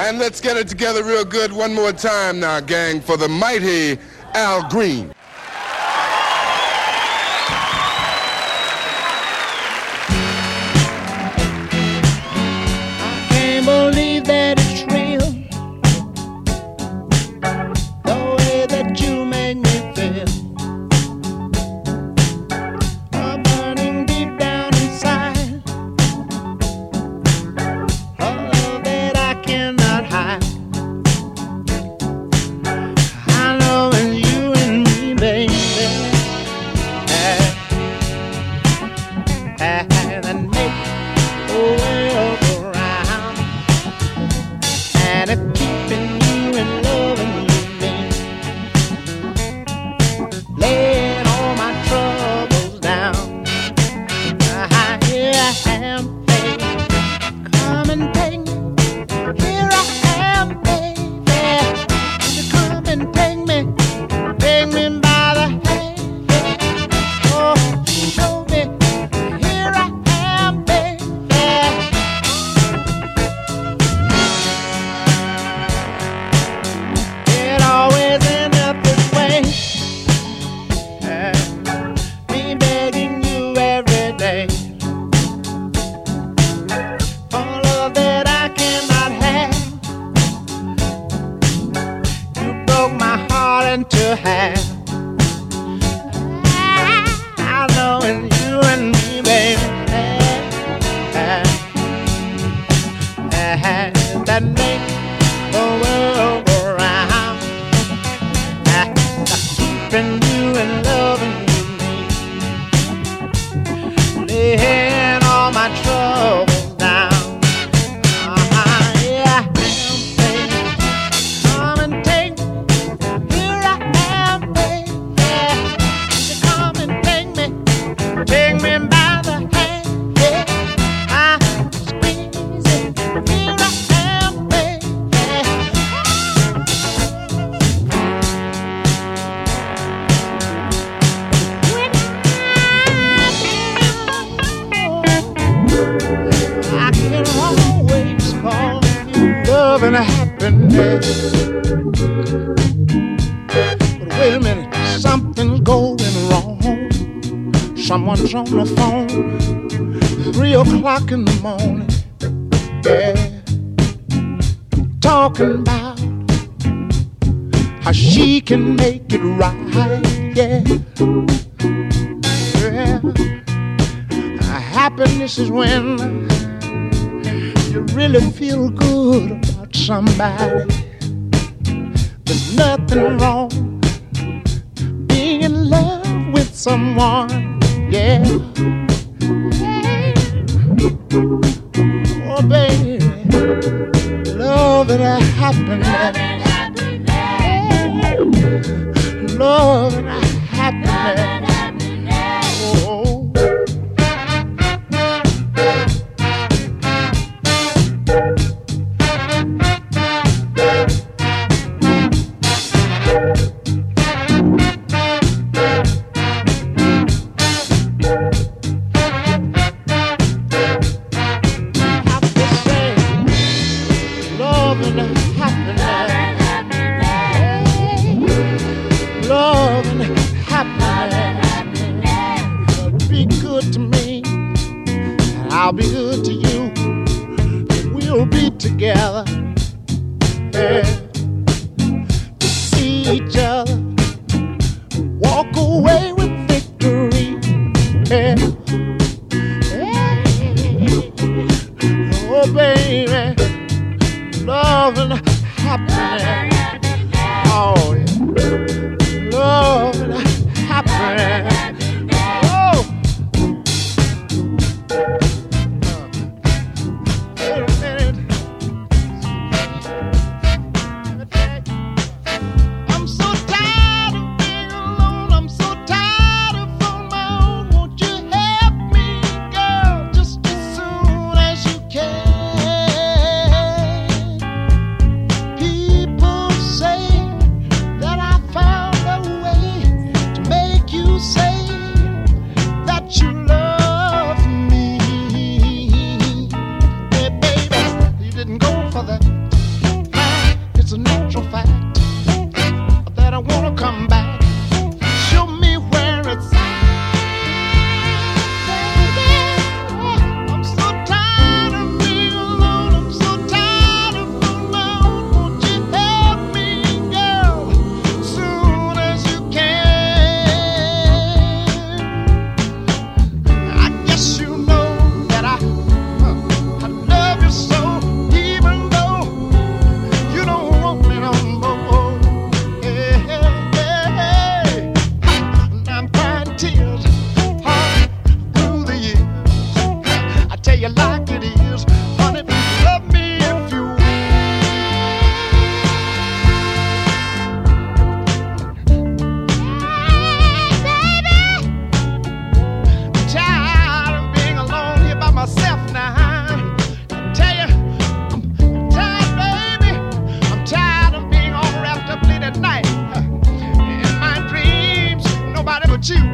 And let's get it together real good one more time now, gang, for the mighty Al Green. love. But wait a minute, something's going wrong. Someone's on the phone, three o'clock in the morning. Yeah, talking about how she can make it right. Yeah, yeah. Happiness is when you really feel good about somebody. There's nothing wrong being in love with someone, yeah. Oh, baby, love and happiness. head Gucci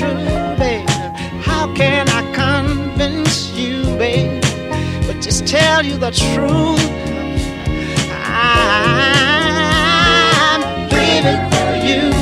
true, babe. How can I convince you, babe? But just tell you the truth. I'm living for you.